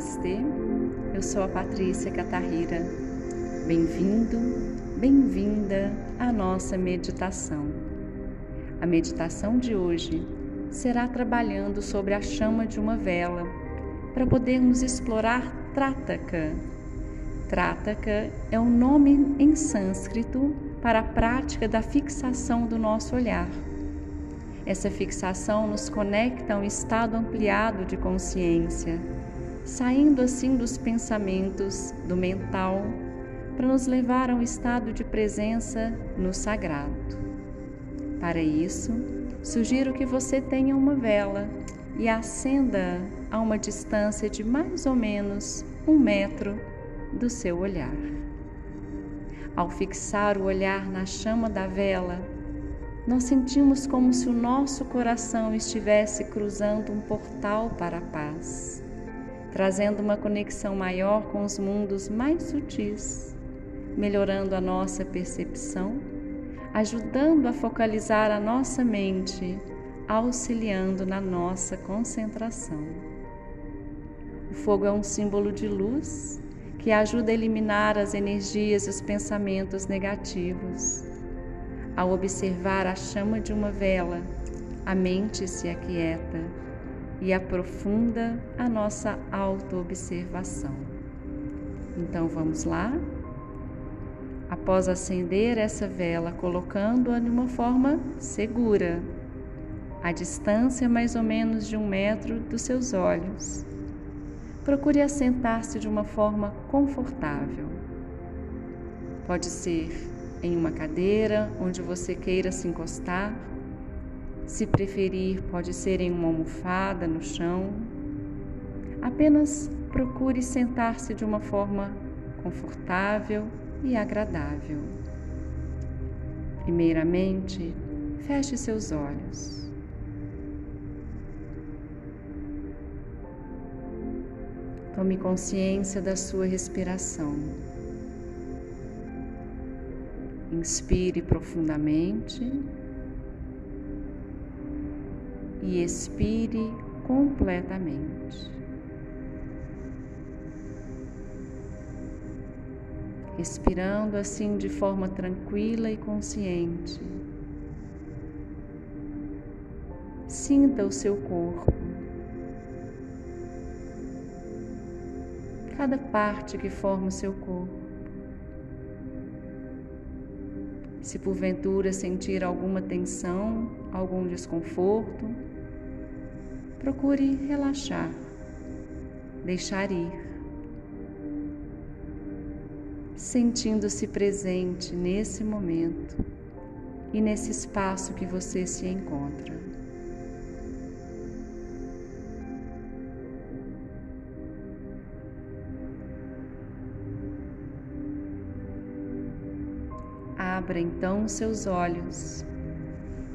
Namastê, eu sou a Patrícia Catarrira. Bem-vindo, bem-vinda à nossa meditação. A meditação de hoje será trabalhando sobre a chama de uma vela para podermos explorar Trataka. Trataka é um nome em sânscrito para a prática da fixação do nosso olhar. Essa fixação nos conecta a um estado ampliado de consciência saindo assim dos pensamentos do mental para nos levar a um estado de presença no sagrado. Para isso, sugiro que você tenha uma vela e acenda a uma distância de mais ou menos um metro do seu olhar. Ao fixar o olhar na chama da vela, nós sentimos como se o nosso coração estivesse cruzando um portal para a paz trazendo uma conexão maior com os mundos mais sutis, melhorando a nossa percepção, ajudando a focalizar a nossa mente, auxiliando na nossa concentração. O fogo é um símbolo de luz que ajuda a eliminar as energias e os pensamentos negativos. Ao observar a chama de uma vela, a mente se aquieta e aprofunda a nossa autoobservação. Então vamos lá? Após acender essa vela, colocando-a em uma forma segura, a distância mais ou menos de um metro dos seus olhos. Procure assentar-se de uma forma confortável. Pode ser em uma cadeira onde você queira se encostar se preferir, pode ser em uma almofada no chão. Apenas procure sentar-se de uma forma confortável e agradável. Primeiramente, feche seus olhos. Tome consciência da sua respiração. Inspire profundamente e expire completamente. Respirando assim de forma tranquila e consciente. Sinta o seu corpo. Cada parte que forma o seu corpo. Se porventura sentir alguma tensão, algum desconforto, Procure relaxar, deixar ir, sentindo-se presente nesse momento e nesse espaço que você se encontra. Abra então seus olhos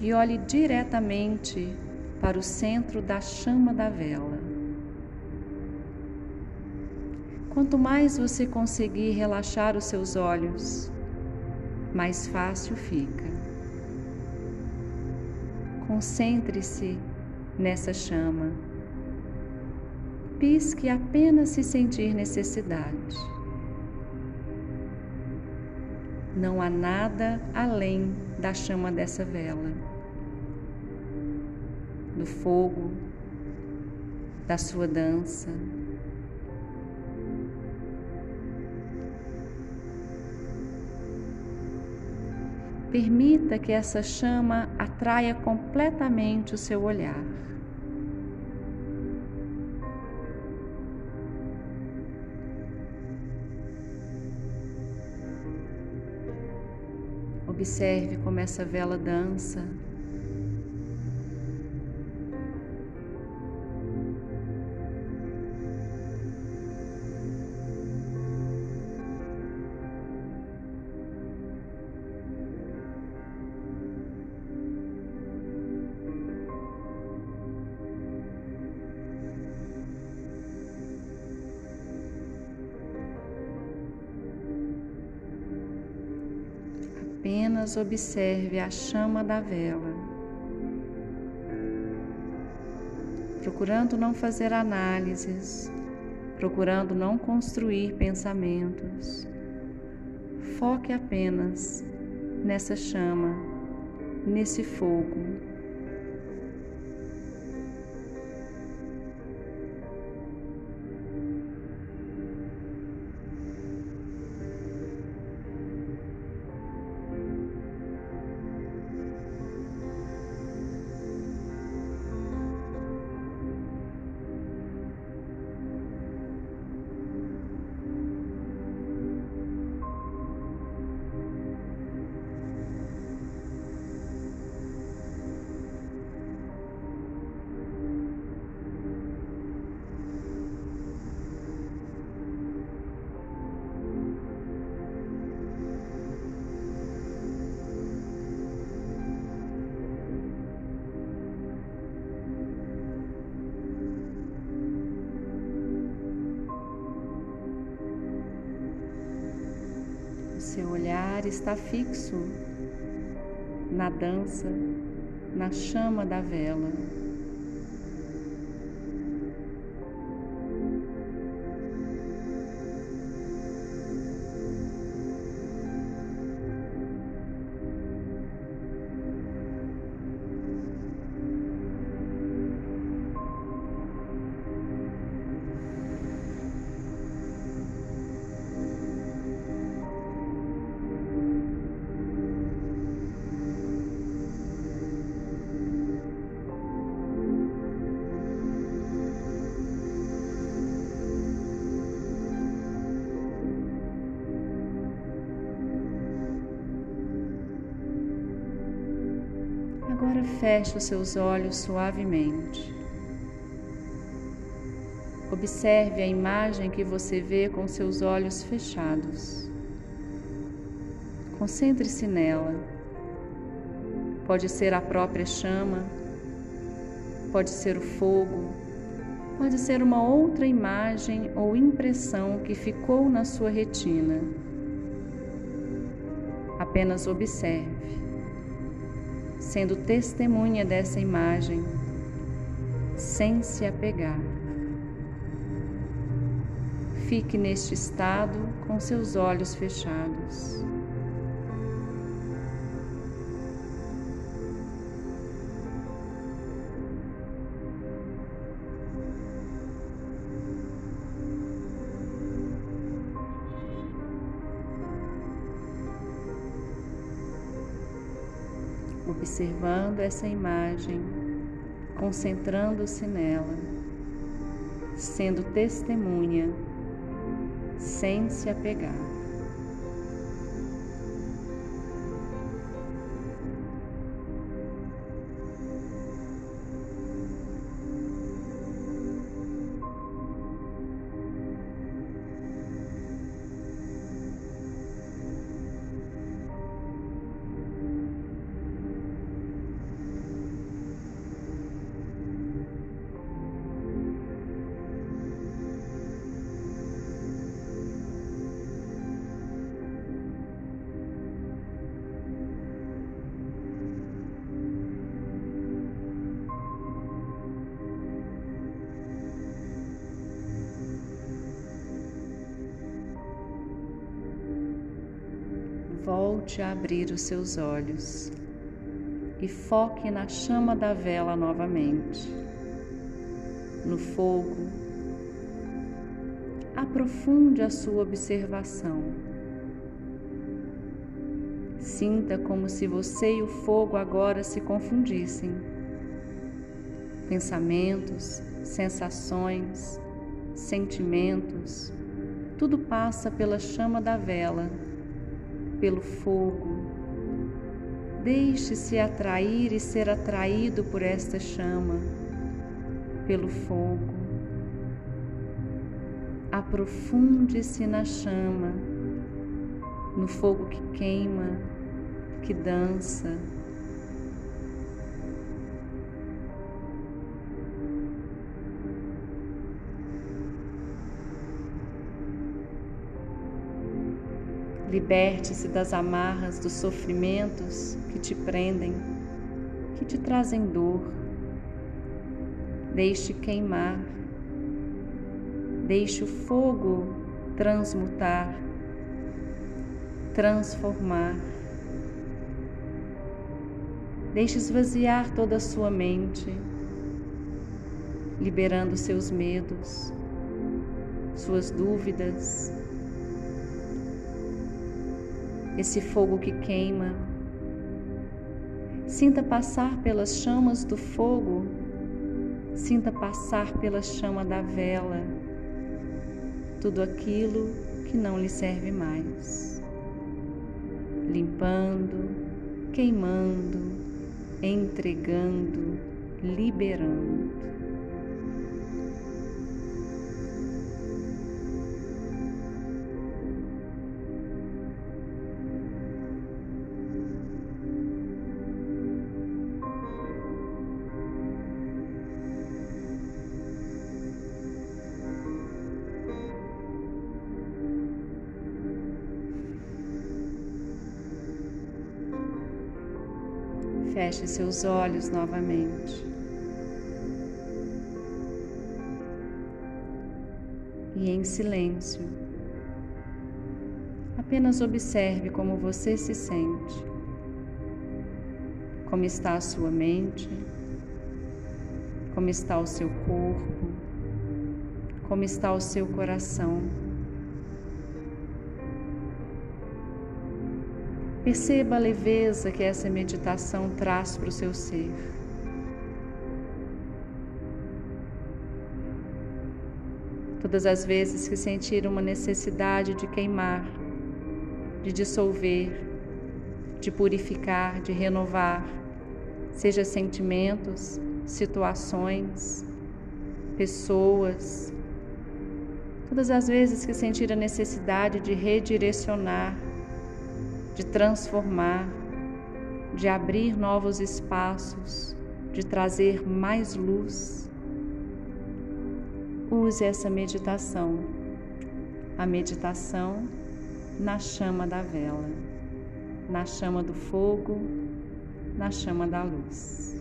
e olhe diretamente para o centro da chama da vela. Quanto mais você conseguir relaxar os seus olhos, mais fácil fica. Concentre-se nessa chama. Pisque apenas se sentir necessidade. Não há nada além da chama dessa vela do fogo, da sua dança. Permita que essa chama atraia completamente o seu olhar. Observe como essa vela dança apenas observe a chama da vela, procurando não fazer análises, procurando não construir pensamentos. Foque apenas nessa chama, nesse fogo. Olhar está fixo na dança, na chama da vela. Agora feche os seus olhos suavemente. Observe a imagem que você vê com seus olhos fechados. Concentre-se nela. Pode ser a própria chama, pode ser o fogo, pode ser uma outra imagem ou impressão que ficou na sua retina. Apenas observe sendo testemunha dessa imagem, sem se apegar. Fique neste estado com seus olhos fechados. Observando essa imagem, concentrando-se nela, sendo testemunha, sem se apegar. Volte a abrir os seus olhos e foque na chama da vela novamente, no fogo. Aprofunde a sua observação. Sinta como se você e o fogo agora se confundissem. Pensamentos, sensações, sentimentos, tudo passa pela chama da vela pelo fogo. Deixe-se atrair e ser atraído por esta chama, pelo fogo. Aprofunde-se na chama, no fogo que queima, que dança, Liberte-se das amarras dos sofrimentos que te prendem, que te trazem dor. Deixe queimar. Deixe o fogo transmutar, transformar. Deixe esvaziar toda a sua mente, liberando seus medos, suas dúvidas. Esse fogo que queima. Sinta passar pelas chamas do fogo, sinta passar pela chama da vela tudo aquilo que não lhe serve mais, limpando, queimando, entregando, liberando. Feche seus olhos novamente. E em silêncio, apenas observe como você se sente, como está a sua mente, como está o seu corpo, como está o seu coração. Perceba a leveza que essa meditação traz para o seu ser. Todas as vezes que sentir uma necessidade de queimar, de dissolver, de purificar, de renovar, seja sentimentos, situações, pessoas, todas as vezes que sentir a necessidade de redirecionar, de transformar, de abrir novos espaços, de trazer mais luz. Use essa meditação, a meditação na chama da vela, na chama do fogo, na chama da luz.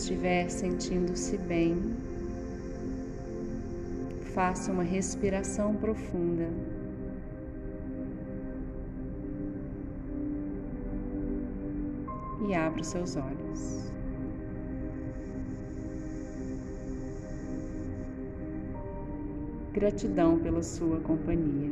Estiver sentindo-se bem, faça uma respiração profunda. E abra os seus olhos. Gratidão pela sua companhia.